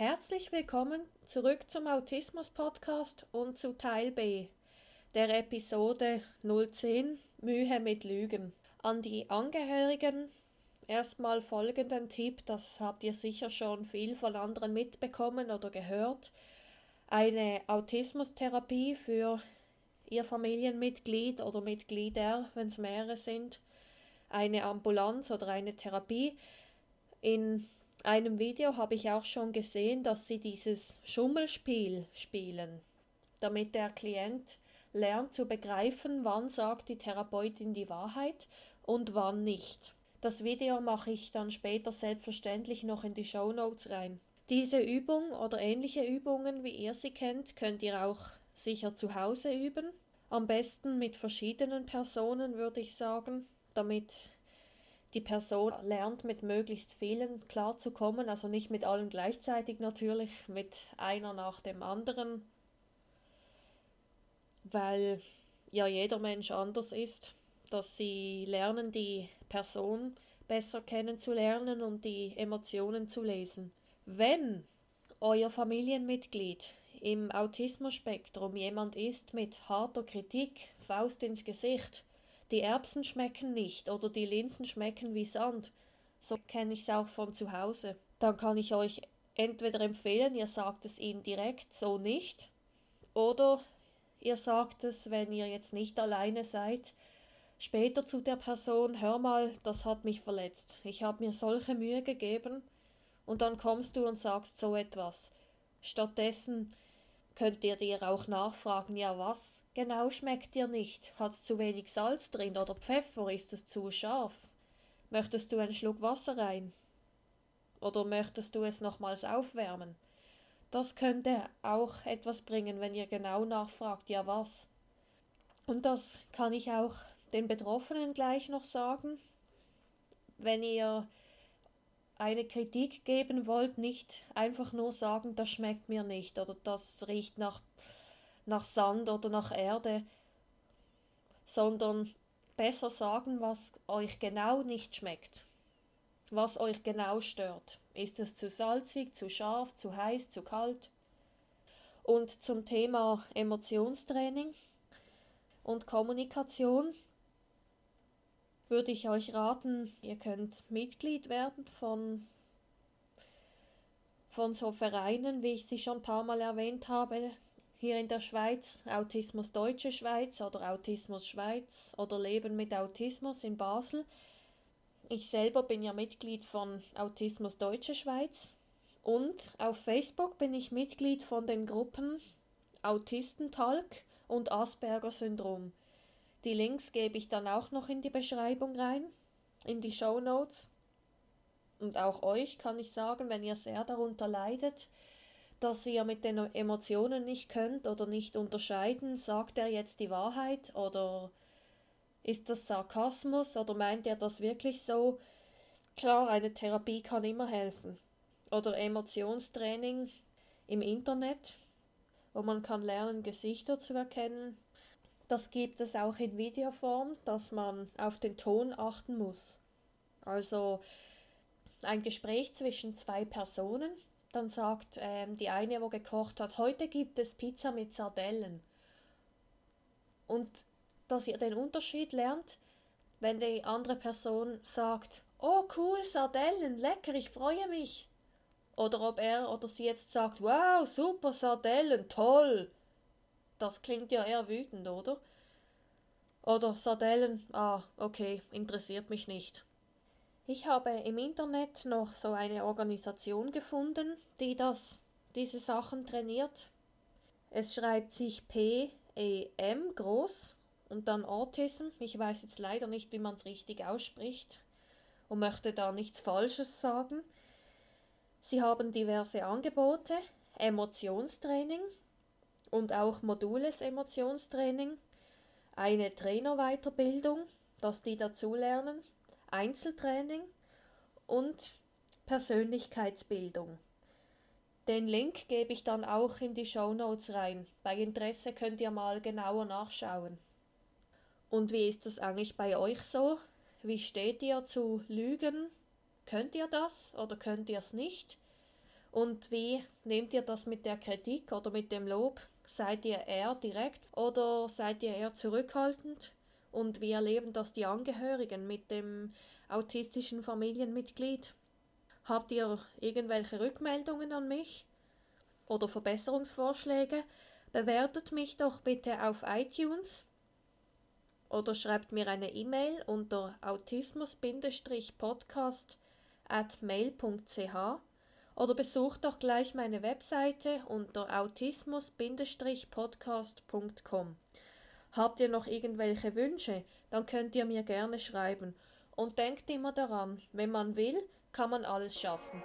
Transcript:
Herzlich willkommen zurück zum Autismus Podcast und zu Teil B der Episode 010 Mühe mit Lügen. An die Angehörigen erstmal folgenden Tipp, das habt ihr sicher schon viel von anderen mitbekommen oder gehört. Eine Autismustherapie für ihr Familienmitglied oder Mitglieder, wenn es mehrere sind, eine Ambulanz oder eine Therapie. In einem Video habe ich auch schon gesehen, dass sie dieses Schummelspiel spielen, damit der Klient lernt zu begreifen, wann sagt die Therapeutin die Wahrheit und wann nicht. Das Video mache ich dann später selbstverständlich noch in die Show Notes rein. Diese Übung oder ähnliche Übungen, wie ihr sie kennt, könnt ihr auch sicher zu Hause üben. Am besten mit verschiedenen Personen, würde ich sagen, damit die Person lernt, mit möglichst vielen klarzukommen, also nicht mit allen gleichzeitig natürlich, mit einer nach dem anderen weil ja jeder Mensch anders ist, dass sie lernen, die Person besser kennenzulernen und die Emotionen zu lesen. Wenn euer Familienmitglied im Autismus-Spektrum jemand ist mit harter Kritik, Faust ins Gesicht, die Erbsen schmecken nicht oder die Linsen schmecken wie Sand, so kenne ich es auch von zu Hause, dann kann ich euch entweder empfehlen, ihr sagt es ihm direkt so nicht, oder Ihr sagt es, wenn ihr jetzt nicht alleine seid, später zu der Person, hör mal, das hat mich verletzt. Ich habe mir solche Mühe gegeben und dann kommst du und sagst so etwas. Stattdessen könnt ihr dir auch nachfragen, ja was genau schmeckt dir nicht? Hat's zu wenig Salz drin oder Pfeffer? Ist es zu scharf? Möchtest du einen Schluck Wasser rein? Oder möchtest du es nochmals aufwärmen? Das könnte auch etwas bringen, wenn ihr genau nachfragt, ja was. Und das kann ich auch den Betroffenen gleich noch sagen. Wenn ihr eine Kritik geben wollt, nicht einfach nur sagen, das schmeckt mir nicht oder das riecht nach, nach Sand oder nach Erde, sondern besser sagen, was euch genau nicht schmeckt, was euch genau stört. Ist es zu salzig, zu scharf, zu heiß, zu kalt? Und zum Thema Emotionstraining und Kommunikation würde ich euch raten, ihr könnt Mitglied werden von, von so Vereinen, wie ich sie schon ein paar Mal erwähnt habe, hier in der Schweiz, Autismus Deutsche Schweiz oder Autismus Schweiz oder Leben mit Autismus in Basel. Ich selber bin ja Mitglied von Autismus Deutsche Schweiz und auf Facebook bin ich Mitglied von den Gruppen Autistentalk und Asperger Syndrom. Die Links gebe ich dann auch noch in die Beschreibung rein, in die Show Notes. Und auch euch kann ich sagen, wenn ihr sehr darunter leidet, dass ihr mit den Emotionen nicht könnt oder nicht unterscheiden, sagt er jetzt die Wahrheit oder ist das Sarkasmus oder meint er das wirklich so? Klar, eine Therapie kann immer helfen. Oder Emotionstraining im Internet, wo man kann lernen, Gesichter zu erkennen. Das gibt es auch in Videoform, dass man auf den Ton achten muss. Also ein Gespräch zwischen zwei Personen, dann sagt ähm, die eine, wo gekocht hat, heute gibt es Pizza mit Sardellen. Und dass ihr den Unterschied lernt, wenn die andere Person sagt, oh cool, Sardellen, lecker, ich freue mich. Oder ob er oder sie jetzt sagt, wow, super, Sardellen, toll. Das klingt ja eher wütend, oder? Oder Sardellen, ah, okay, interessiert mich nicht. Ich habe im Internet noch so eine Organisation gefunden, die das, diese Sachen trainiert. Es schreibt sich P-E-M groß und dann Autism. Ich weiß jetzt leider nicht, wie man es richtig ausspricht und möchte da nichts Falsches sagen. Sie haben diverse Angebote, Emotionstraining und auch modules Emotionstraining, eine Trainerweiterbildung, dass die dazulernen, Einzeltraining und Persönlichkeitsbildung. Den Link gebe ich dann auch in die Show Notes rein. Bei Interesse könnt ihr mal genauer nachschauen. Und wie ist das eigentlich bei euch so? Wie steht ihr zu Lügen? Könnt ihr das oder könnt ihr es nicht? Und wie nehmt ihr das mit der Kritik oder mit dem Lob? Seid ihr eher direkt oder seid ihr eher zurückhaltend? Und wie erleben das die Angehörigen mit dem autistischen Familienmitglied? Habt ihr irgendwelche Rückmeldungen an mich oder Verbesserungsvorschläge? Bewertet mich doch bitte auf iTunes oder schreibt mir eine E-Mail unter autismus-podcast at mail.ch oder besucht doch gleich meine Webseite unter autismus-podcast.com. Habt ihr noch irgendwelche Wünsche, dann könnt ihr mir gerne schreiben. Und denkt immer daran, wenn man will, kann man alles schaffen.